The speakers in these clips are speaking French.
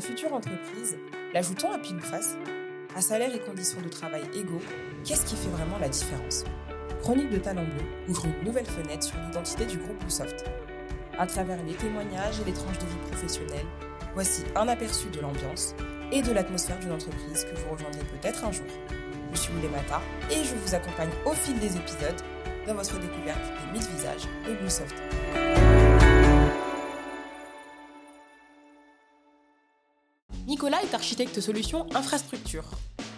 future entreprise, l'ajoutons à pile face À salaire et conditions de travail égaux, qu'est-ce qui fait vraiment la différence? Chronique de Talent Bleu ouvre une nouvelle fenêtre sur l'identité du groupe Bluesoft. À travers les témoignages et les tranches de vie professionnelle, voici un aperçu de l'ambiance et de l'atmosphère d'une entreprise que vous rejoindrez peut-être un jour. Je suis Mata et je vous accompagne au fil des épisodes dans votre découverte des mille visages de Bluesoft. Nicolas est architecte solution infrastructure.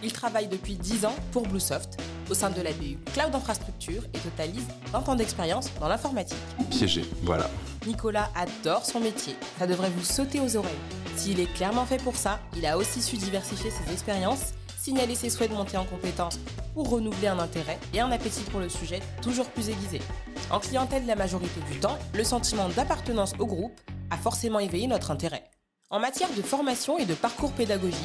Il travaille depuis 10 ans pour Bluesoft au sein de la BU Cloud Infrastructure et totalise 20 ans d'expérience dans l'informatique. Piégé, voilà. Nicolas adore son métier. Ça devrait vous sauter aux oreilles. S'il est clairement fait pour ça, il a aussi su diversifier ses expériences, signaler ses souhaits de monter en compétences pour renouveler un intérêt et un appétit pour le sujet toujours plus aiguisé. En clientèle la majorité du temps, le sentiment d'appartenance au groupe a forcément éveillé notre intérêt. En matière de formation et de parcours pédagogique,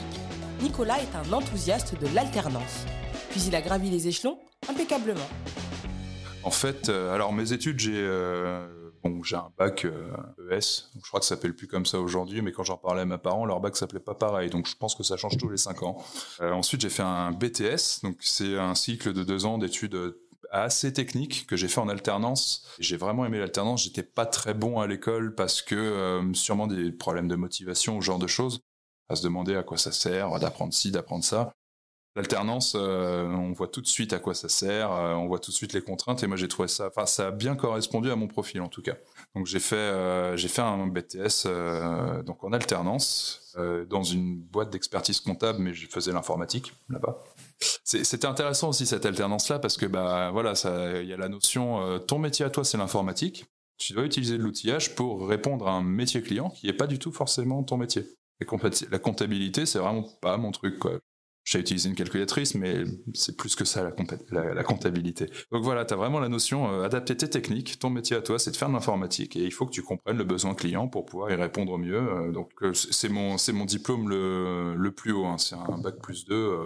Nicolas est un enthousiaste de l'alternance. Puis il a gravi les échelons impeccablement. En fait, euh, alors mes études, j'ai euh, j'ai un bac ES. Euh, e je crois que ça s'appelle plus comme ça aujourd'hui, mais quand j'en parlais à mes parents, leur bac s'appelait pas pareil. Donc je pense que ça change tous les 5 ans. ensuite, j'ai fait un BTS, donc c'est un cycle de deux ans d'études assez techniques que j'ai fait en alternance. J'ai vraiment aimé l'alternance. J'étais pas très bon à l'école parce que sûrement des problèmes de motivation, ou ce genre de choses à se demander à quoi ça sert d'apprendre ci, d'apprendre ça. L'alternance, euh, on voit tout de suite à quoi ça sert, euh, on voit tout de suite les contraintes, et moi j'ai trouvé ça, enfin ça a bien correspondu à mon profil en tout cas. Donc j'ai fait, euh, j'ai fait un BTS donc en alternance dans une boîte d'expertise comptable, mais je faisais l'informatique là-bas. C'était intéressant aussi cette alternance-là parce que bah voilà, il y a la notion, ton métier à toi c'est l'informatique, tu dois utiliser de l'outillage pour répondre à un métier client qui n'est pas du tout forcément ton métier. La comptabilité, c'est vraiment pas mon truc. Quoi. J'ai utilisé une calculatrice, mais c'est plus que ça la, comptabilité. Donc voilà, tu as vraiment la notion euh, adapter tes techniques. Ton métier à toi, c'est de faire de l'informatique et il faut que tu comprennes le besoin client pour pouvoir y répondre au mieux. Euh, donc euh, c'est mon, mon diplôme le, le plus haut. Hein. C'est un bac plus 2,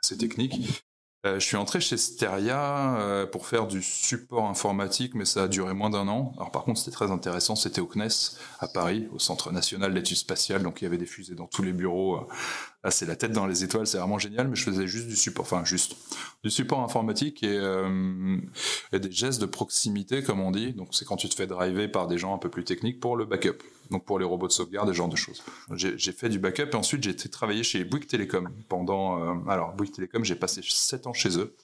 assez technique. Euh, je suis entré chez Steria euh, pour faire du support informatique, mais ça a duré moins d'un an. Alors par contre, c'était très intéressant. C'était au CNES à Paris, au Centre national d'études spatiales. Donc il y avait des fusées dans tous les bureaux. Euh, c'est la tête dans les étoiles. C'est vraiment génial. Mais je faisais juste du support, enfin juste du support informatique et, et des gestes de proximité, comme on dit. Donc c'est quand tu te fais driver par des gens un peu plus techniques pour le backup donc pour les robots de sauvegarde, des genres de choses. J'ai fait du backup et ensuite j'ai été travailler chez Bouygues Télécom pendant. Euh, alors Bouygues Télécom, j'ai passé 7 ans chez eux.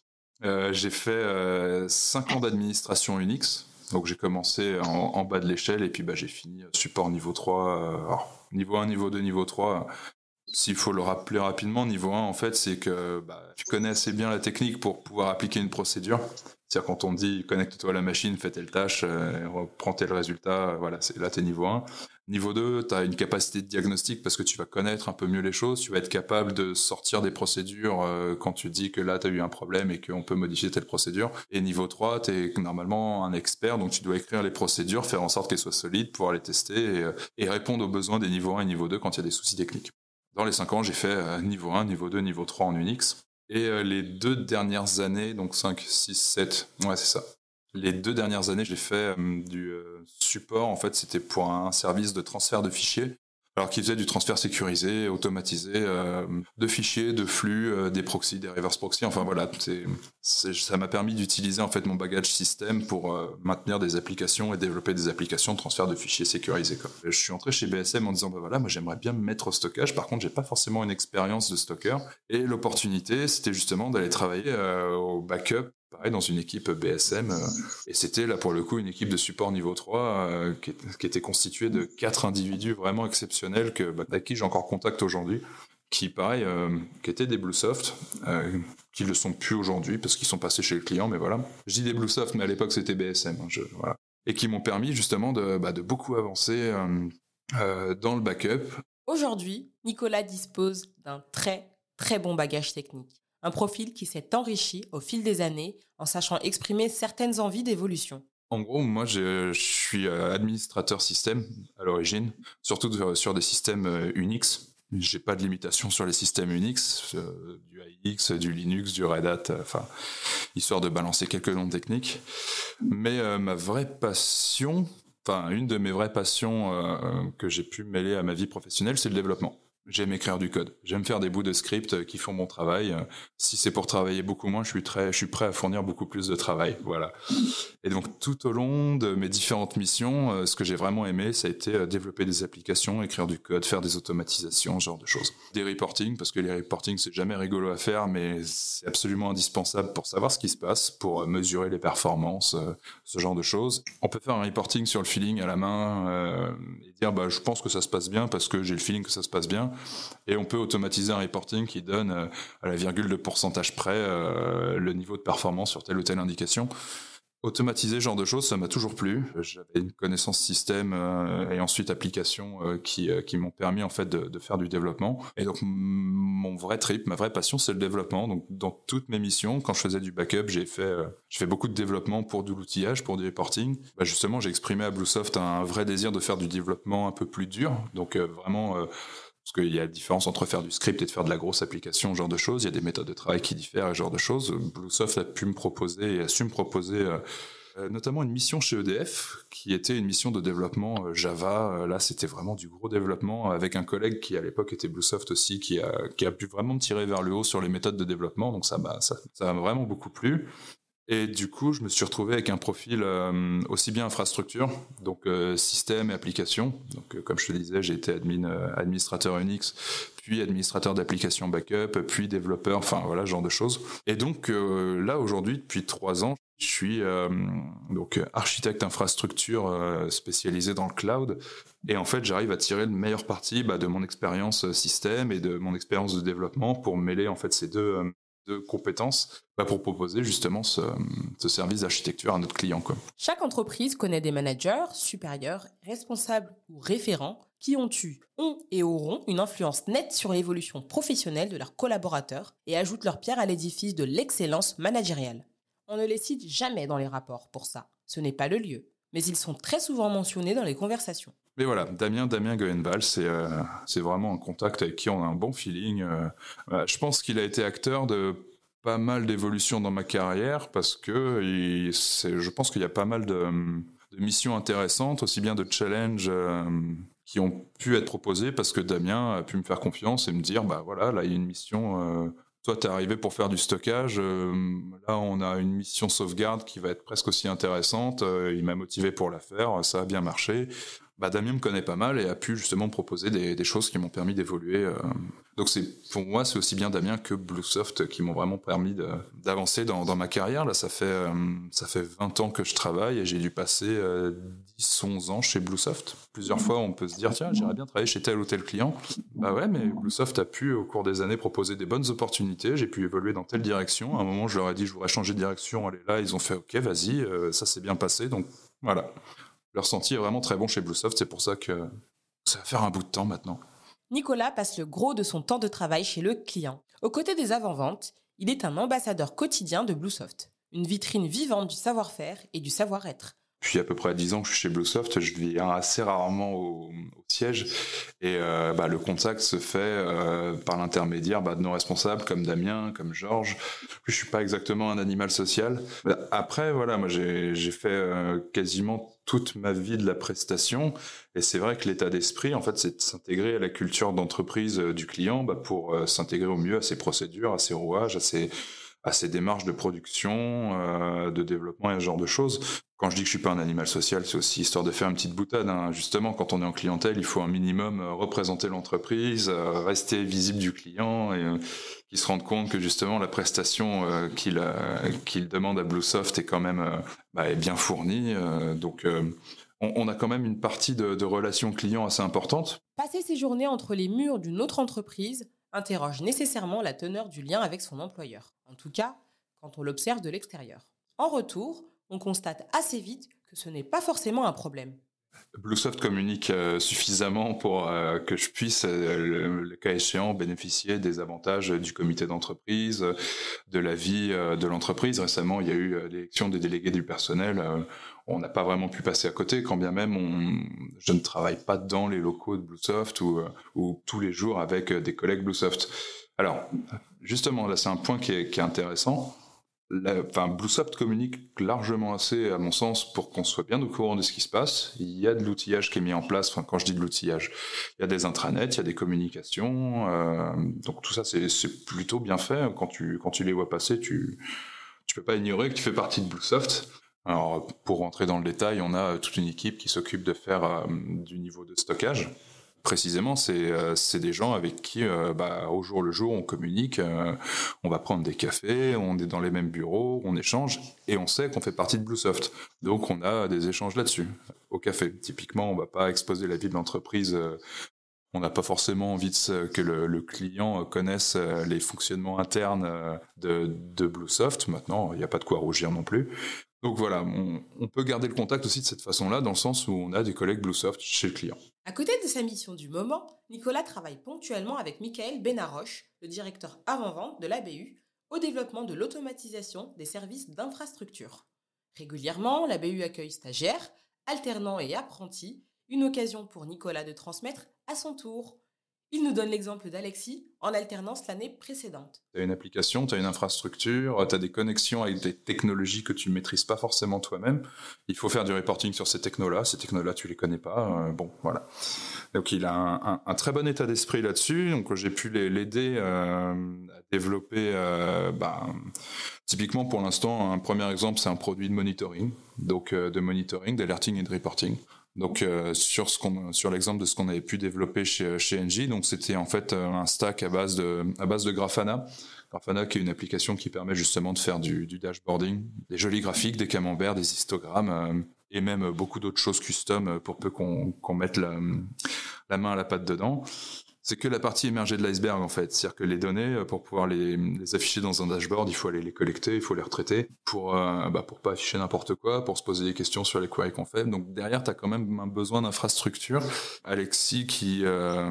Euh, j'ai fait euh, 5 ans d'administration Unix. Donc j'ai commencé en, bas de l'échelle et puis bah, j'ai fini support niveau 3. Euh, alors, niveau 1, niveau 2, niveau 3. S'il faut le rappeler rapidement, niveau 1, en fait, c'est que bah, tu connais assez bien la technique pour pouvoir appliquer une procédure. C'est-à-dire quand on dit connecte-toi à la machine, fais telle tâche, euh, reprends tel résultat, voilà, c'est là tu es niveau 1. Niveau 2, tu une capacité de diagnostic parce que tu vas connaître un peu mieux les choses, tu vas être capable de sortir des procédures euh, quand tu dis que là tu eu un problème et qu'on peut modifier telle procédure. Et niveau 3, tu normalement un expert, donc tu dois écrire les procédures, faire en sorte qu'elles soient solides, pouvoir les tester et, euh, répondre aux besoins des niveaux 1 et niveau 2 quand il y a des soucis techniques. Dans les 5 ans, j'ai fait euh, niveau 1, niveau 2, niveau 3 en Unix. Et les deux dernières années, donc 5, 6, 7, ouais c'est ça, les deux dernières années, j'ai fait euh, du euh, support. En fait, c'était pour un service de transfert de fichiers. Alors qui faisait du transfert sécurisé, automatisé, euh, de fichiers, de flux, des proxys, des reverse proxys. Enfin voilà, ça m'a permis d'utiliser en fait mon bagage système pour maintenir des applications et développer des applications de transfert de fichiers sécurisés. Je suis entré chez BSM en disant bah voilà, moi j'aimerais bien me mettre au stockage. Par contre, j'ai pas forcément une expérience de stocker. Et l'opportunité, c'était justement d'aller travailler au backup pareil dans une équipe BSM euh, et c'était là pour le coup une équipe de support niveau 3 euh, qui, était constituée de quatre individus vraiment exceptionnels que bah, avec qui j'ai encore contact aujourd'hui qui pareil euh, qui étaient des Bluesoft qui le sont plus aujourd'hui parce qu'ils sont passés chez le client mais voilà. Je dis des Bluesoft mais à l'époque c'était BSM hein, et qui m'ont permis justement de, bah, de beaucoup avancer dans le backup. Aujourd'hui Nicolas dispose d'un très très bon bagage technique un profil qui s'est enrichi au fil des années en sachant exprimer certaines envies d'évolution. En gros, moi, je, suis euh, administrateur système à l'origine, surtout sur des systèmes euh, Unix. J'ai pas de limitation sur les systèmes Unix, euh, du AX, du Linux, du Red Hat, histoire de balancer quelques noms techniques. Mais ma vraie passion, enfin, une de mes vraies passions que j'ai pu mêler à ma vie professionnelle, c'est le développement. J'aime écrire du code. J'aime faire des bouts de script qui font mon travail. Si c'est pour travailler beaucoup moins, je suis très, je suis prêt à fournir beaucoup plus de travail. Voilà. Et donc tout au long de mes différentes missions, euh, ce que j'ai vraiment aimé, ça a été euh, développer des applications, écrire du code, faire des automatisations, ce genre de choses. Des reporting, parce que les reporting c'est jamais rigolo à faire, mais c'est absolument indispensable pour savoir ce qui se passe, pour euh, mesurer les performances, ce genre de choses. On peut faire un reporting sur le feeling à la main et dire bah je pense que ça se passe bien parce que j'ai le feeling que ça se passe bien et on peut automatiser un reporting qui donne euh, à la virgule de pourcentage près euh, le niveau de performance sur telle ou telle indication. Automatiser ce genre de choses, ça m'a toujours plu. J'avais une connaissance système euh, et ensuite application qui, qui m'ont permis en fait de, faire du développement. Et donc mon vrai trip, ma vraie passion, c'est le développement. Donc dans toutes mes missions, quand je faisais du backup, j'ai fait j'ai fait beaucoup de développement pour de l'outillage, pour du reporting. Bah, justement, j'ai exprimé à Bluesoft un vrai désir de faire du développement un peu plus dur. Donc vraiment parce qu'il y a la différence entre faire du script et de faire de la grosse application, ce genre de choses. Il y a des méthodes de travail qui diffèrent, ce genre de choses. Bluesoft a pu me proposer et a su me proposer euh, euh, notamment une mission chez EDF qui était une mission de développement euh, Java. Là, c'était vraiment du gros développement avec un collègue qui à l'époque était Bluesoft aussi, qui a, pu vraiment me tirer vers le haut sur les méthodes de développement. Donc ça m'a vraiment beaucoup plu. Et du coup, je me suis retrouvé avec un profil euh, aussi bien infrastructure, donc euh, système et application. Donc, euh, comme je te disais, j'ai été admin, administrateur Unix, puis administrateur d'application backup, puis développeur, enfin voilà, ce genre de choses. Et donc là, aujourd'hui, depuis trois ans, je suis donc architecte infrastructure spécialisé dans le cloud. Et en fait, j'arrive à tirer le meilleur parti bah, de mon expérience système et de mon expérience de développement pour mêler en fait ces deux de compétences bah, pour proposer justement ce, service d'architecture à notre client. Chaque entreprise connaît des managers, supérieurs, responsables ou référents qui ont eu, ont et auront une influence nette sur l'évolution professionnelle de leurs collaborateurs et ajoutent leur pierre à l'édifice de l'excellence managériale. On ne les cite jamais dans les rapports pour ça, ce n'est pas le lieu, mais ils sont très souvent mentionnés dans les conversations. Mais voilà, Damien, Damien Goenval, c'est euh, vraiment un contact avec qui on a un bon feeling. Euh, je pense qu'il a été acteur de pas mal d'évolutions dans ma carrière parce que je pense qu'il y a pas mal de, missions intéressantes, aussi bien de challenges euh, qui ont pu être proposés parce que Damien a pu me faire confiance et me dire bah voilà, là il y a une mission. Toi, tu es arrivé pour faire du stockage. là, on a une mission sauvegarde qui va être presque aussi intéressante. il m'a motivé pour la faire. Ça a bien marché bah, Damien me connaît pas mal et a pu justement proposer des, choses qui m'ont permis d'évoluer. Euh. Donc c'est pour moi c'est aussi bien Damien que Bluesoft qui m'ont vraiment permis d'avancer dans, ma carrière. Là ça fait euh, ça fait 20 ans que je travaille et j'ai dû passer euh, 10 11 ans chez Bluesoft. Plusieurs fois on peut se dire tiens j'aimerais bien travailler chez tel ou tel client. Bah ouais mais Bluesoft a pu au cours des années proposer des bonnes opportunités. J'ai pu évoluer dans telle direction. À un moment je leur ai dit je voudrais changer de direction. Allez là ils ont fait ok vas-y euh, ça s'est bien passé donc voilà le ressenti est vraiment très bon chez Bluesoft. C'est pour ça que ça va faire un bout de temps maintenant. Nicolas passe le gros de son temps de travail chez le client. Aux côtés des avant-ventes, il est un ambassadeur quotidien de Bluesoft, une vitrine vivante du savoir-faire et du savoir-être. Depuis à peu près 10 ans que je suis chez Bluesoft, je viens assez rarement au, siège et euh, bah, le contact se fait euh, par l'intermédiaire bah, de nos responsables comme Damien, comme Georges. Je suis pas exactement un animal social. Après, voilà, moi j'ai fait euh, quasiment toute ma vie de la prestation. Et c'est vrai que l'état d'esprit, en fait, c'est de s'intégrer à la culture d'entreprise du client bah, pour s'intégrer au mieux à ses procédures, à ses rouages, à ses, à ses démarches de production, de développement et ce genre de choses. Quand je dis que je suis pas un animal social, c'est aussi histoire de faire une petite boutade. Hein. Justement, quand on est en clientèle, il faut un minimum euh, représenter l'entreprise, euh, rester visible du client et euh, qu'il se rende compte que justement la prestation qu'il demande à Bluesoft est quand même bah, est bien fournie. donc on, a quand même une partie de, de relation client assez importante. Passer ses journées entre les murs d'une autre entreprise interroge nécessairement la teneur du lien avec son employeur. En tout cas, quand on l'observe de l'extérieur. En retour, on constate assez vite que ce n'est pas forcément un problème. Bluesoft communique euh, suffisamment pour euh, que je puisse, euh, le, cas échéant, bénéficier des avantages du comité d'entreprise, de la vie de l'entreprise. Récemment, il y a eu l'élection des délégués du personnel. On n'a pas vraiment pu passer à côté, quand bien même je ne travaille pas dans les locaux de Bluesoft ou, ou tous les jours avec des collègues Bluesoft. Alors, justement, là, c'est un point qui est, intéressant enfin, Bluesoft communique largement assez, à mon sens, pour qu'on soit bien au courant de ce qui se passe. Il y a de l'outillage qui est mis en place. Enfin, quand je dis de l'outillage, il y a des intranets, il y a des communications. Euh, donc tout ça, c'est plutôt bien fait. Quand tu, les vois passer, tu tu peux pas ignorer que tu fais partie de Bluesoft. Alors, pour rentrer dans le détail, on a toute une équipe qui s'occupe de faire euh, du niveau de stockage précisément, euh, c'est des gens avec qui, euh, bah, au jour le jour, on communique, euh, on va prendre des cafés, on est dans les mêmes bureaux, on échange, et on sait qu'on fait partie de Bluesoft. Donc on a des échanges là-dessus. Au café, typiquement, on va pas exposer la vie de l'entreprise. on n'a pas forcément envie que le, client connaisse les fonctionnements internes de Bluesoft. Maintenant, il n'y a pas de quoi rougir non plus. Donc voilà, on, peut garder le contact aussi de cette façon-là, dans le sens où on a des collègues Bluesoft chez le client. À côté de sa mission du moment, Nicolas travaille ponctuellement avec Michael Benaroche, le directeur avant-vente de l'ABU, au développement de l'automatisation des services d'infrastructure. Régulièrement, l'ABU accueille stagiaires, alternants et apprentis, une occasion pour Nicolas de transmettre à son tour il nous donne l'exemple d'Alexis en alternance l'année précédente. Tu as une application, tu as une infrastructure, tu as des connexions avec des technologies que tu ne maîtrises pas forcément toi-même. Il faut faire du reporting sur ces technos-là. Ces technos-là, tu les connais pas. Euh, bon, voilà. Donc il a un, très bon état d'esprit là-dessus. Donc j'ai pu l'aider euh, à développer. Euh, bah, typiquement pour l'instant, un premier exemple, c'est un produit de monitoring, donc de monitoring, d'alerting et de reporting. Donc euh, sur ce qu'on sur l'exemple de ce qu'on avait pu développer chez chez Engie, donc c'était en fait euh, un stack à base de à base Grafana. Grafana qui est une application qui permet justement de faire du, dashboarding, des jolis graphiques, des camemberts, des histogrammes euh, et même beaucoup d'autres choses custom pour peu qu'on qu'on mette la, la main à la pâte dedans c'est que la partie émergée de l'iceberg en fait. C'est-à-dire que les données, euh, pour pouvoir les, afficher dans un dashboard, il faut aller les collecter, il faut les retraiter pour euh, bah, pour pas afficher n'importe quoi, pour se poser des questions sur les queries qu'on fait. Donc derrière, tu quand même un besoin d'infrastructure. Alexis qui, euh,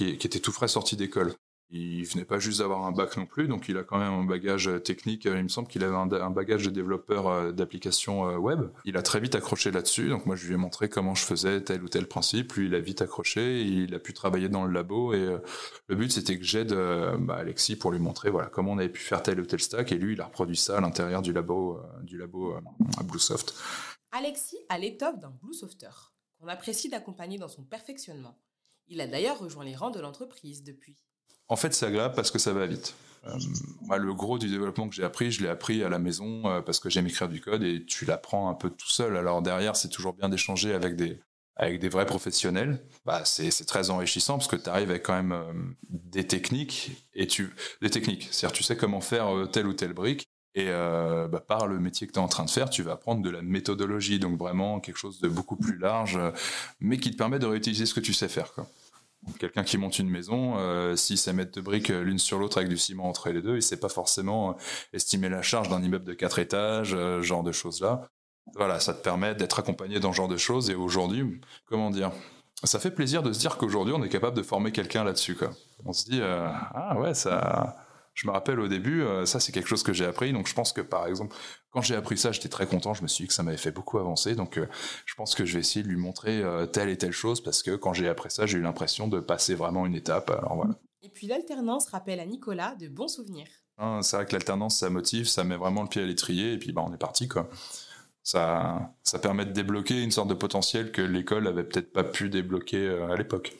était tout frais sorti d'école, il venait pas juste d'avoir un bac non plus, donc il a quand même un bagage technique. Il me semble qu'il avait un, bagage de développeur euh, d'applications euh, web. Il a très vite accroché là-dessus. Donc moi, je lui ai montré comment je faisais tel ou tel principe. Lui, il a vite accroché. Il a pu travailler dans le labo. Et euh, le but, c'était que j'aide bah, Alexis pour lui montrer voilà comment on avait pu faire tel ou tel stack. Et lui, il a reproduit ça à l'intérieur du labo, du labo à Bluesoft. Alexis a l'étoffe d'un Bluesofter qu'on apprécie d'accompagner dans son perfectionnement. Il a d'ailleurs rejoint les rangs de l'entreprise depuis. En fait, c'est agréable parce que ça va vite. Euh, moi, le gros du développement que j'ai appris, je l'ai appris à la maison euh, parce que j'aime écrire du code et tu l'apprends un peu tout seul. Alors derrière, c'est toujours bien d'échanger avec des avec des vrais professionnels. Bah, c'est très enrichissant parce que tu arrives avec quand même euh, des techniques et tu des techniques. C'est-à-dire tu sais comment faire telle ou telle brique et bah, par le métier que tu es en train de faire, tu vas apprendre de la méthodologie, donc vraiment quelque chose de beaucoup plus large, mais qui te permet de réutiliser ce que tu sais faire. Quelqu'un qui monte une maison, euh, s'il sait mettre deux briques euh, l'une sur l'autre avec du ciment entre les deux, il sait pas forcément euh, estimer la charge d'un immeuble de quatre étages, euh, genre de choses-là. Voilà, ça te permet d'être accompagné dans ce genre de choses. Et aujourd'hui, comment dire Ça fait plaisir de se dire qu'aujourd'hui, on est capable de former quelqu'un là-dessus. On se dit, ah ouais, ça je me rappelle au début, euh, ça c'est quelque chose que j'ai appris. Donc je pense que par exemple, quand j'ai appris ça, j'étais très content. Je me suis dit que ça m'avait fait beaucoup avancer. Donc euh, je pense que je vais essayer de lui montrer euh, telle et telle chose parce que quand j'ai appris ça, j'ai eu l'impression de passer vraiment une étape. Alors voilà. Et puis l'alternance rappelle à Nicolas de bons souvenirs. Hein, c'est vrai que l'alternance, ça motive, ça met vraiment le pied à l'étrier et puis bah, on est parti quoi. Ça, ça permet de débloquer une sorte de potentiel que l'école avait peut-être pas pu débloquer à l'époque.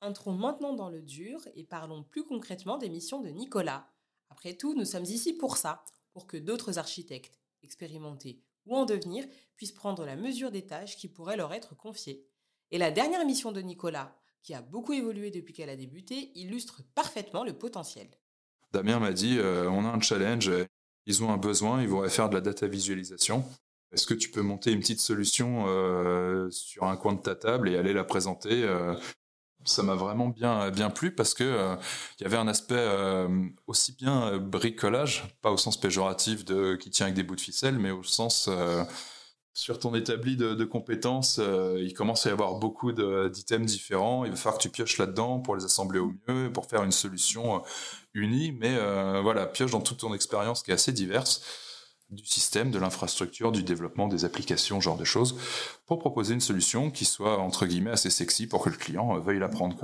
Entrons maintenant dans le dur et parlons plus concrètement des missions de Nicolas. Après tout, nous sommes ici pour ça, pour que d'autres architectes, expérimentés ou en devenir, puissent prendre la mesure des tâches qui pourraient leur être confiées. Et la dernière mission de Nicolas, qui a beaucoup évolué depuis qu'elle a débuté, illustre parfaitement le potentiel. Damien m'a dit, euh, on a un challenge, ils ont un besoin, ils voudraient faire de la data visualisation. Est-ce que tu peux monter une petite solution euh, sur un coin de ta table et aller la présenter euh, ça m'a vraiment bien bien plu parce que euh, il y avait un aspect euh, aussi bien euh, bricolage, pas au sens péjoratif de qui tient avec des bouts de ficelle, mais au sens sur ton établi de, compétences, il commence à y avoir beaucoup d'items différents. Il va falloir que tu pioches là-dedans pour les assembler au mieux, pour faire une solution unie. Mais voilà, pioche dans toute ton expérience qui est assez diverse du système, de l'infrastructure, du développement des applications, genre de choses, pour proposer une solution qui soit entre guillemets assez sexy pour que le client euh, veuille la prendre.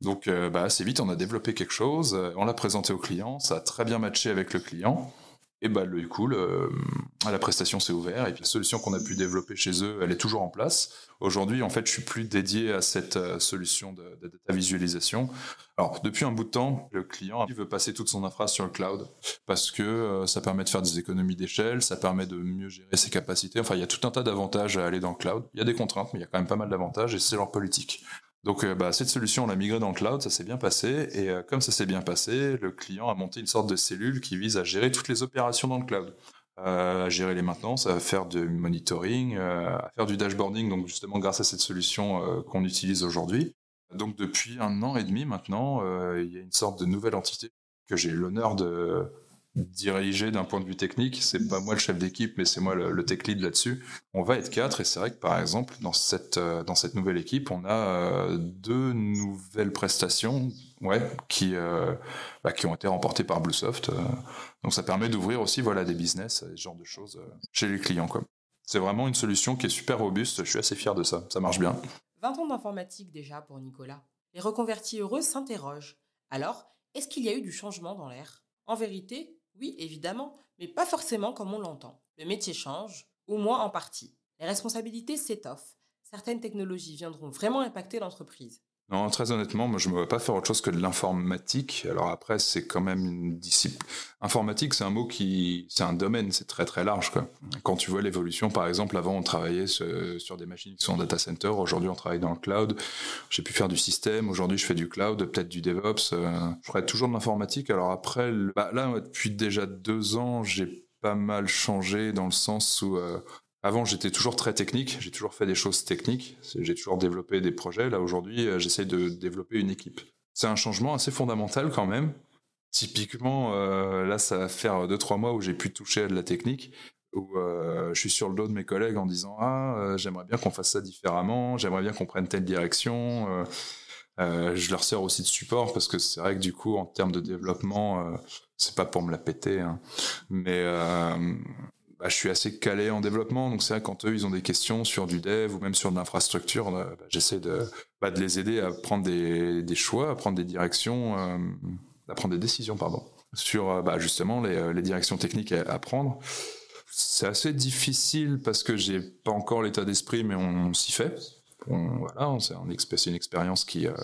Donc euh, bah, assez vite, on a développé quelque chose, euh, on l'a présenté au client, ça a très bien matché avec le client. Et bah, le coup, la prestation s'est ouverte et puis la solution qu'on a pu développer chez eux, elle est toujours en place. Aujourd'hui, en fait, je suis plus dédié à cette euh, solution de, data visualisation. Alors, depuis un bout de temps, le client veut passer toute son infra sur le cloud parce que euh, ça permet de faire des économies d'échelle, ça permet de mieux gérer ses capacités. Enfin, il y a tout un tas d'avantages à aller dans le cloud. Il y a des contraintes, mais il y a quand même pas mal d'avantages et c'est leur politique. Donc euh, bah, cette solution, on l'a migrée dans le cloud, ça s'est bien passé, et euh, comme ça s'est bien passé, le client a monté une sorte de cellule qui vise à gérer toutes les opérations dans le cloud. Euh, à gérer les maintenances, à faire du monitoring, à faire du dashboarding, donc justement grâce à cette solution qu'on utilise aujourd'hui. Donc depuis un an et demi maintenant, il y a une sorte de nouvelle entité que j'ai l'honneur de, diriger d'un point de vue technique. C'est pas moi le chef d'équipe, mais c'est moi le, tech lead là-dessus. On va être quatre et c'est vrai que par exemple dans cette euh, dans cette nouvelle équipe, on a euh, deux nouvelles prestations, ouais, qui euh, bah, qui ont été remportées par Bluesoft. donc ça permet d'ouvrir aussi voilà des business, ce genre de choses chez les clients quoi. C'est vraiment une solution qui est super robuste. Je suis assez fier de ça. Ça marche bien. 20 ans d'informatique déjà pour Nicolas. Les reconvertis heureux s'interrogent. Alors, est-ce qu'il y a eu du changement dans l'air? En vérité, oui, évidemment, mais pas forcément comme on l'entend. Le métier change, au moins en partie. Les responsabilités s'étoffent. Certaines technologies viendront vraiment impacter l'entreprise. Non, très honnêtement, moi je ne me vois pas faire autre chose que de l'informatique. Alors après, c'est quand même une discipline. Informatique, c'est un mot qui, c'est un domaine, c'est très très large. Quand tu vois l'évolution, par exemple, avant on travaillait sur des machines qui sont en data center. Aujourd'hui, on travaille dans le cloud. J'ai pu faire du système. Aujourd'hui, je fais du cloud, peut-être du DevOps. Euh, je ferai toujours de l'informatique. Alors après, bah, là, depuis déjà deux ans, j'ai pas mal changé dans le sens où euh, avant, j'étais toujours très technique, j'ai toujours fait des choses techniques, j'ai toujours développé des projets. Là, aujourd'hui, euh, j'essaie de développer une équipe. C'est un changement assez fondamental quand même. Typiquement, euh, là, ça va faire deux trois mois où j'ai pu toucher à de la technique, où euh, je suis sur le dos de mes collègues en disant ah j'aimerais bien qu'on fasse ça différemment, j'aimerais bien qu'on prenne telle direction. je leur sers aussi de support parce que c'est vrai que du coup en termes de développement, c'est pas pour me la péter, hein, mais bah, je suis assez calé en développement, donc c'est vrai quand eux ils ont des questions sur du dev ou même sur de l'infrastructure, euh, bah, j'essaie de, bah, de les aider à prendre des, choix, à prendre des directions, euh, à prendre des décisions, pardon, sur euh, justement les, les, directions techniques à, à prendre. C'est assez difficile parce que j'ai pas encore l'état d'esprit, mais on s'y fait voilà, c'est une expérience qui, euh,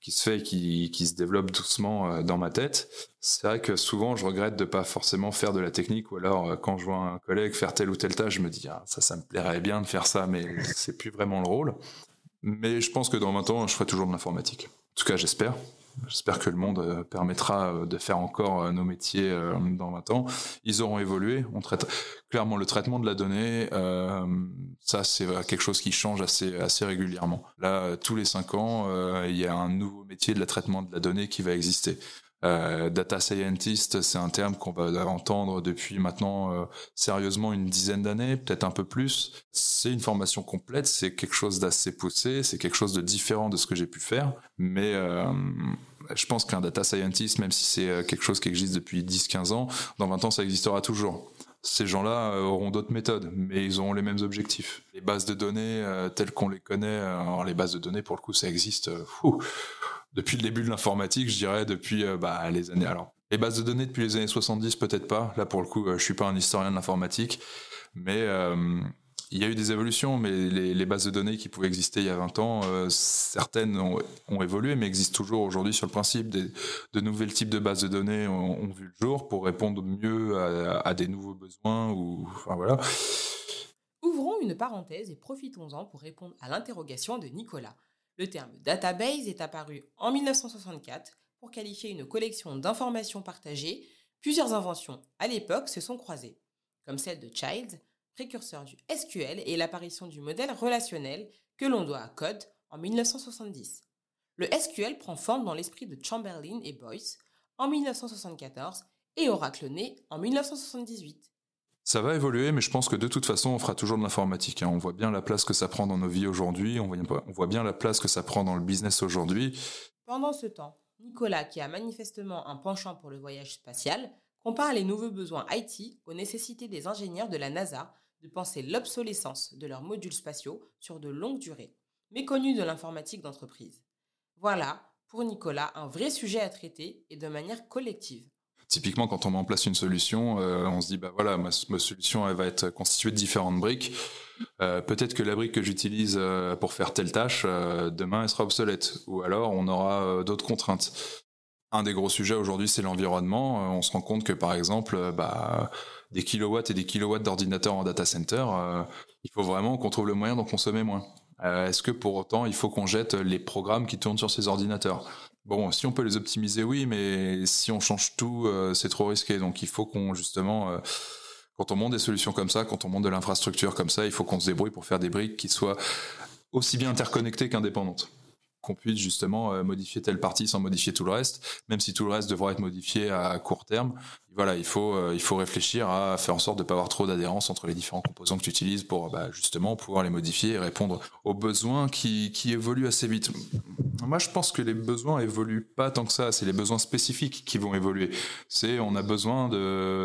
qui se fait qui, qui se développe doucement euh, dans ma tête. C'est vrai que souvent, je regrette de pas forcément faire de la technique, ou alors euh, quand je vois un collègue faire telle ou telle tâche, je me dis ah, ça, ça me plairait bien de faire ça, mais c'est plus vraiment le rôle. Mais je pense que dans 20 ans, je ferai toujours de l'informatique. En tout cas, j'espère. J'espère que le monde euh, permettra euh, de faire encore euh, nos métiers dans 20 ans. Ils auront évolué. Clairement le traitement de la donnée. ça, c'est quelque chose qui change assez assez régulièrement. Là, tous les 5 ans, il y a un nouveau métier de la traitement de la donnée qui va exister. Euh, data scientist, c'est un terme qu'on va entendre depuis maintenant euh, sérieusement une dizaine d'années, peut-être un peu plus. C'est une formation complète, c'est quelque chose d'assez poussé, c'est quelque chose de différent de ce que j'ai pu faire, mais euh, je pense qu'un data scientist, même si c'est quelque chose qui existe depuis 10-15 ans, dans 20 ans ça existera toujours ces gens-là auront d'autres méthodes, mais ils auront les mêmes objectifs. Les bases de données telles qu'on les connaît, alors les bases de données pour le coup ça existe depuis le début de l'informatique, je dirais, depuis euh, bah, les années. Alors, les bases de données depuis les années 70, peut-être pas. Là, pour le coup, euh, je suis pas un historien de l'informatique, mais euh, il y a eu des évolutions. Mais les, bases de données qui pouvaient exister il y a 20 ans, certaines ont, évolué, mais existent toujours aujourd'hui sur le principe. De nouveaux types de bases de données ont, vu le jour pour répondre mieux à, à, des nouveaux besoins. Ou, enfin voilà. Ouvrons une parenthèse et profitons-en pour répondre à l'interrogation de Nicolas. Le terme database est apparu en 1964 pour qualifier une collection d'informations partagées. Plusieurs inventions à l'époque se sont croisées, comme celle de Childs, précurseur du SQL et l'apparition du modèle relationnel que l'on doit à Code en 1970. Le SQL prend forme dans l'esprit de Chamberlain et Boyce en 1974 et Oracle né en 1978. Ça va évoluer, mais je pense que de toute façon, on fera toujours de l'informatique. Hein. On voit bien la place que ça prend dans nos vies aujourd'hui, on voit, bien la place que ça prend dans le business aujourd'hui. Pendant ce temps, Nicolas, qui a manifestement un penchant pour le voyage spatial, compare les nouveaux besoins IT aux nécessités des ingénieurs de la NASA de penser l'obsolescence de leurs modules spatiaux sur de longues durées, méconnus de l'informatique d'entreprise. Voilà, pour Nicolas, un vrai sujet à traiter et de manière collective. Typiquement, quand on met en place une solution, on se dit bah voilà, ma, solution elle va être constituée de différentes briques. Peut-être que la brique que j'utilise pour faire telle tâche, demain elle sera obsolète, ou alors on aura d'autres contraintes. Un des gros sujets aujourd'hui, c'est l'environnement. on se rend compte que par exemple, bah des kilowatts et des kilowatts d'ordinateurs en data center, euh, il faut vraiment qu'on trouve le moyen d'en consommer moins. Euh, est-ce que pour autant il faut qu'on jette les programmes qui tournent sur ces ordinateurs? Bon, si on peut les optimiser, oui, mais si on change tout, euh, c'est trop risqué. Donc il faut qu'on justement, quand on monte des solutions comme ça, quand on monte de l'infrastructure comme ça, il faut qu'on se débrouille pour faire des briques qui soient aussi bien interconnectées qu'indépendantes qu'on puisse justement euh, modifier telle partie sans modifier tout le reste, même si tout le reste devra être modifié à court terme. Voilà, il faut, euh, il faut réfléchir à faire en sorte de ne pas avoir trop d'adhérence entre les différents composants que tu utilises pour bah, justement pouvoir les modifier et répondre aux besoins qui, qui évoluent assez vite. Moi, je pense que les besoins évoluent pas tant que ça. C'est les besoins spécifiques qui vont évoluer. C'est on a besoin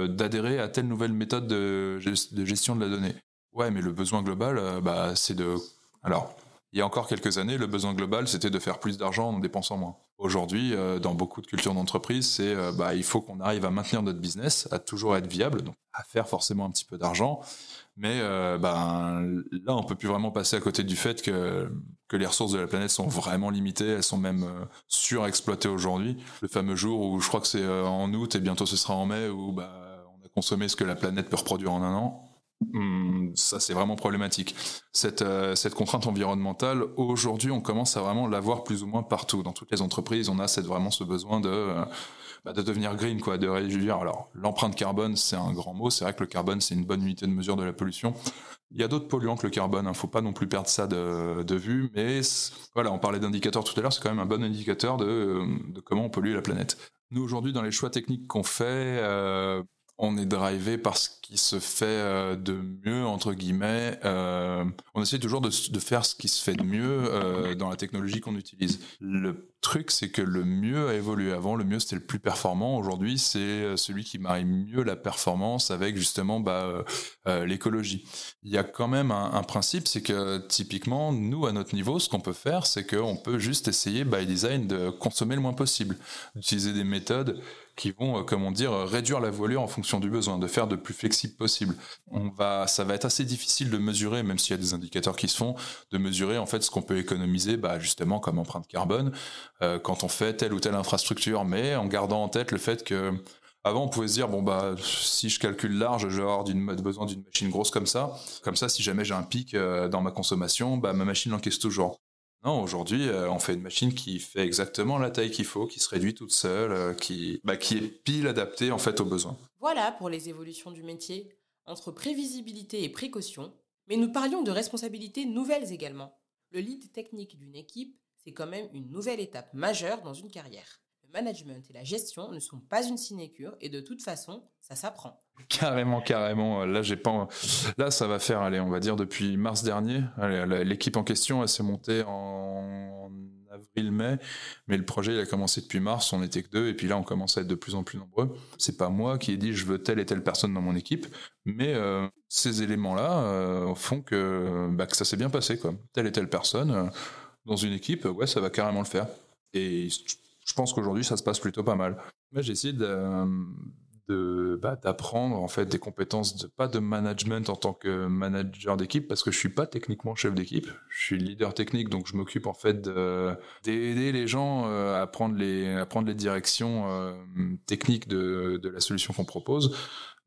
d'adhérer à telle nouvelle méthode de, de gestion de la donnée. Ouais, mais le besoin global, euh, bah, c'est de alors il y a encore quelques années, le besoin global, c'était de faire plus d'argent en dépensant moins. Aujourd'hui, euh, dans beaucoup de cultures d'entreprise, c'est euh, bah, il faut qu'on arrive à maintenir notre business, à toujours être viable, donc à faire forcément un petit peu d'argent. Mais euh, ben, là, on peut plus vraiment passer à côté du fait que, que les ressources de la planète sont vraiment limitées, elles sont même surexploitées aujourd'hui. Le fameux jour où je crois que c'est en août et bientôt ce sera en mai, où bah, on a consommé ce que la planète peut reproduire en un an ça c'est vraiment problématique. Cette, euh, cette contrainte environnementale, aujourd'hui, on commence à vraiment l'avoir plus ou moins partout. Dans toutes les entreprises, on a vraiment ce besoin de, euh, bah, de devenir green, quoi, de réduire. Alors, l'empreinte carbone, c'est un grand mot. C'est vrai que le carbone, c'est une bonne unité de mesure de la pollution. Il y a d'autres polluants que le carbone. Il hein. faut pas non plus perdre ça de, vue. Mais voilà, on parlait d'indicateurs tout à l'heure. C'est quand même un bon indicateur de, de comment on pollue la planète. Nous, aujourd'hui, dans les choix techniques qu'on fait, euh, on est drivé par ce qui se fait euh, de mieux entre guillemets. Euh, on essaie toujours de, faire ce qui se fait de mieux euh, dans la technologie qu'on utilise. Le truc, c'est que le mieux a évolué. Avant, le mieux c'était le plus performant. Aujourd'hui, c'est celui qui marie mieux la performance avec justement bah, l'écologie. Il y a quand même un, principe, c'est que typiquement, nous à notre niveau, ce qu'on peut faire, c'est qu'on peut juste essayer by design de consommer le moins possible, d'utiliser des méthodes qui vont, euh, comment dire, réduire la voilure en fonction du besoin, de faire de plus flexible possible. On va, ça va être assez difficile de mesurer, même s'il y a des indicateurs qui se font, de mesurer en fait ce qu'on peut économiser, bah, justement comme empreinte carbone, euh, quand on fait telle ou telle infrastructure, mais en gardant en tête le fait que avant, on pouvait se dire bon bah si je calcule large, je vais avoir besoin d'une machine grosse comme ça. Comme ça, si jamais j'ai un pic euh, dans ma consommation, bah ma machine l'encaisse toujours. Non, aujourd'hui, euh, on fait une machine qui fait exactement la taille qu'il faut, qui se réduit toute seule, euh, qui, bah, qui est pile adaptée en fait aux besoins. Voilà pour les évolutions du métier, entre prévisibilité et précaution. Mais nous parlions de responsabilités nouvelles également. Le lead technique d'une équipe, c'est quand même une nouvelle étape majeure dans une carrière. Le management et la gestion ne sont pas une sinécure et de toute façon, ça s'apprend. Carrément, carrément. Là, j'ai pas. Là, ça va faire, allez, on va dire depuis mars dernier. L'équipe en question, elle s'est montée en avril-mai, mais le projet, il a commencé depuis mars. On n'était que deux, et puis là, on commence à être de plus en plus nombreux. C'est pas moi qui ai dit je veux telle et telle personne dans mon équipe, mais euh, ces éléments-là euh, font que, bah, que ça s'est bien passé, quoi. Telle et telle personne euh, dans une équipe, ouais, ça va carrément le faire. Et je pense qu'aujourd'hui, ça se passe plutôt pas mal. Moi, j'ai essayé de de bah, d'apprendre en fait des compétences de pas de management en tant que manager d'équipe parce que je suis pas techniquement chef d'équipe. Je suis leader technique donc je m'occupe en fait d'aider les gens euh, à prendre les à prendre les directions euh, techniques de, de la solution qu'on propose.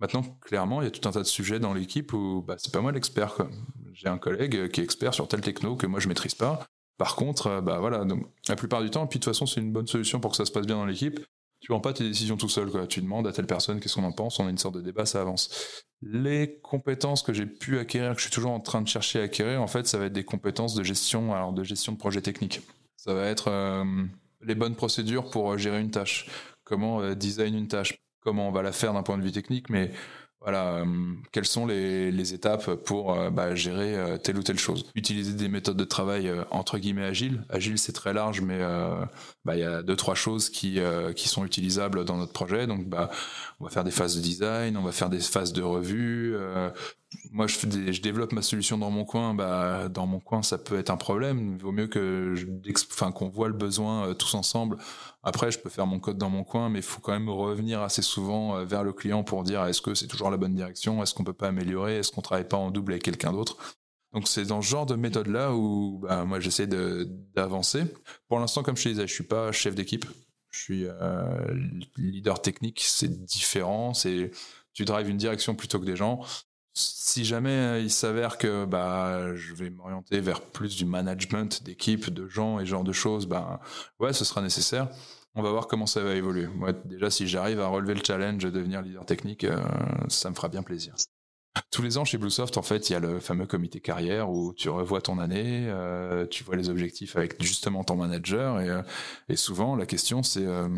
Maintenant clairement il y a tout un tas de sujets dans l'équipe où bah, c'est pas moi l'expert j'ai un collègue qui est expert sur tel techno que moi je maîtrise pas. Par contre, euh, bah voilà, la plupart du temps, puis de toute façon, c'est une bonne solution pour que ça se passe bien dans l'équipe tu prends pas tes décisions tout seul, quoi. Tu demandes à telle personne qu'est-ce qu'on en pense, on a une sorte de débat, ça avance. Les compétences que j'ai pu acquérir, que je suis toujours en train de chercher à acquérir, en fait, ça va être des compétences de gestion, alors de gestion de projets techniques. Ça va être euh, les bonnes procédures pour euh, gérer une tâche, comment euh, design une tâche, comment on va la faire d'un point de vue technique, mais Voilà, quelles sont les, étapes pour bah, gérer telle ou telle chose? Utiliser des méthodes de travail entre guillemets agiles. Agile, c'est très large, mais bah, il y a deux trois choses qui qui sont utilisables dans notre projet. Donc, bah, on va faire des phases de design, on va faire des phases de revue moi, je, développe ma solution dans mon coin. Dans mon coin, ça peut être un problème. Il vaut mieux que, enfin, qu'on voit le besoin euh, tous ensemble. Après, je peux faire mon code dans mon coin, mais il faut quand même revenir assez souvent euh, vers le client pour dire est-ce que c'est toujours la bonne direction, est-ce qu'on peut pas améliorer, est-ce qu'on travaille pas en double avec quelqu'un d'autre? Donc c'est dans ce genre de méthode là où bah, moi j'essaie d'avancer. Pour l'instant, comme je te disais, je suis pas chef d'équipe. Je suis euh, leader technique, c'est différent. C'est tu drives une direction plutôt que des gens si jamais euh, il s'avère que bah je vais m'orienter vers plus du management d'équipe, de gens et genre de choses, bah ouais, ce sera nécessaire. On va voir comment ça va évoluer. Moi, déjà, si j'arrive à relever le challenge de devenir leader technique, euh, ça me fera bien plaisir. Tous les ans chez Bluesoft, en fait, il y a le fameux comité carrière où tu revois ton année, euh, tu vois les objectifs avec justement ton manager et, euh, et souvent la question c'est euh,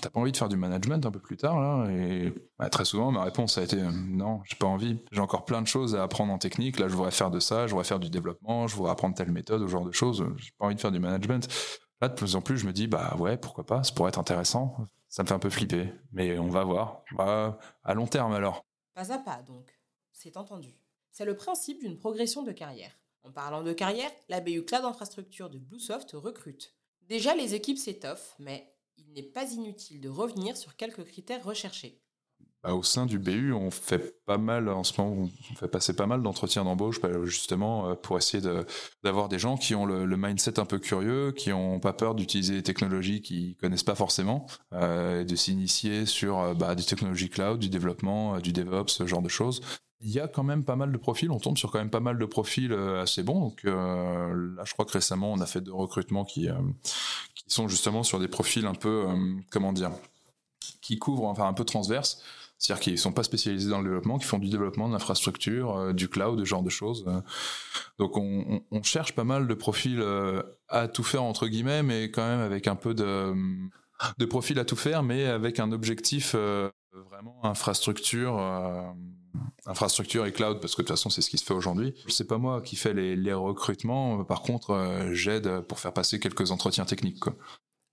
t'as pas envie de faire du management un peu plus tard là? Et bah, très souvent ma réponse a été euh, non, j'ai pas envie. J'ai encore plein de choses à apprendre en technique. Là, je voudrais faire de ça, je voudrais faire du développement, je voudrais apprendre telle méthode, ce genre de choses. J'ai pas envie de faire du management. Là, de plus en plus, je me dis bah ouais, pourquoi pas Ça pourrait être intéressant. Ça me fait un peu flipper, mais on va voir. Bah, à long terme alors. Pas à pas donc c'est entendu. C'est le principe d'une progression de carrière. En parlant de carrière, la BU Cloud Infrastructure de Bluesoft recrute. Déjà, les équipes s'étoffent, mais il n'est pas inutile de revenir sur quelques critères recherchés. Bah, au sein du BU, on fait pas mal, en ce moment, on fait passer pas mal d'entretiens d'embauche, bah, justement, euh, pour essayer d'avoir des gens qui ont le, mindset un peu curieux, qui n'ont pas peur d'utiliser des technologies qu'ils connaissent pas forcément, euh, et de s'initier sur euh, bah, des technologies cloud, du développement, du DevOps, ce genre de choses il y a quand même pas mal de profils, on tombe sur quand même pas mal de profils euh, assez bons. Donc euh, là, je crois que récemment, on a fait deux recrutements qui, euh, qui sont justement sur des profils un peu, comment dire, qui couvrent, enfin un peu transverses. C'est-à-dire qu'ils sont pas spécialisés dans le développement, qui font du développement de l'infrastructure, du cloud, ce genre de choses. Donc on, cherche pas mal de profils à tout faire entre guillemets, mais quand même avec un peu de, de profils à tout faire, mais avec un objectif vraiment infrastructure infrastructure et cloud, parce que de toute façon, c'est ce qui se fait aujourd'hui. C'est pas moi qui fais les, recrutements. Par contre, euh, j'aide pour faire passer quelques entretiens techniques. Quoi.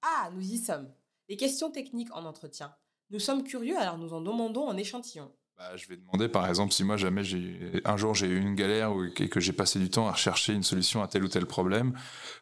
Ah, nous y sommes. Les questions techniques en entretien. Nous sommes curieux, alors nous en demandons en échantillon. Bah, je vais demander, par exemple, si moi jamais j'ai un jour j'ai eu une galère et que j'ai passé du temps à rechercher une solution à tel ou tel problème,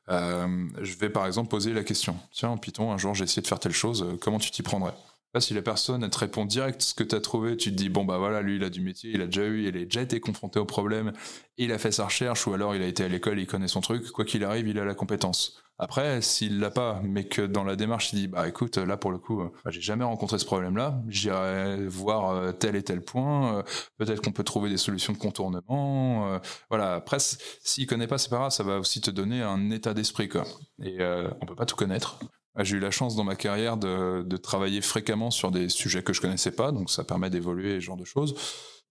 euh, je vais par exemple poser la question. Tiens, Python, un jour j'ai essayé de faire telle chose, euh, comment tu t'y prendrais? Si la personne te répond direct ce que tu as trouvé, tu te dis bon bah voilà, lui il a du métier, il a déjà eu, il a déjà été confronté au problème, il a fait sa recherche ou alors il a été à l'école, il connaît son truc, quoi qu'il arrive, il a la compétence. Après, s'il l'a pas, mais que dans la démarche il dit bah écoute, là pour le coup, bah, j'ai jamais rencontré ce problème-là, j'irai voir euh, tel et tel point, euh, peut-être qu'on peut trouver des solutions de contournement, euh, voilà. Après, s'il connaît pas, c'est pas grave, ça va aussi te donner un état d'esprit quoi. Et on peut pas tout connaître. Ah, j'ai eu la chance dans ma carrière de, travailler fréquemment sur des sujets que je connaissais pas, donc ça permet d'évoluer ce genre de choses.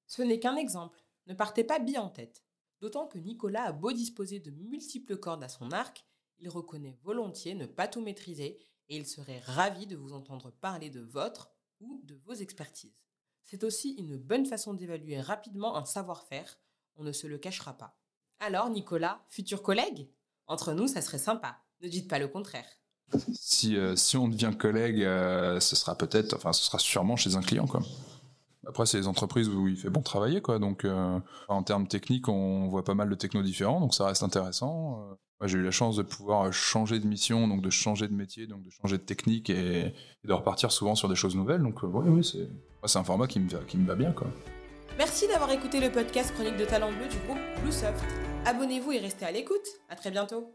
Ce n'est qu'un exemple. Ne partez pas bien en tête. D'autant que Nicolas a beau disposer de multiples cordes à son arc, il reconnaît volontiers ne pas tout maîtriser et il serait ravi de vous entendre parler de votre ou de vos expertises. C'est aussi une bonne façon d'évaluer rapidement un savoir-faire, on ne se le cachera pas. Alors Nicolas, futur collègue? Entre nous, ça serait sympa, ne dites pas le contraire si, euh, si on devient collègue, euh, ce sera peut-être, enfin, ce sera sûrement chez un client. Après, c'est les entreprises où il fait bon travailler, quoi. Donc, euh, en termes techniques, on voit pas mal de technos différents, donc ça reste intéressant. j'ai eu la chance de pouvoir changer de mission, donc de changer de métier, donc de changer de technique et, de repartir souvent sur des choses nouvelles. Donc, oui, oui, c'est, un format qui me, qui me va bien, quoi. Merci d'avoir écouté le podcast Chronique de Talent Bleu du groupe Bluesoft. Abonnez-vous et restez à l'écoute. À très bientôt.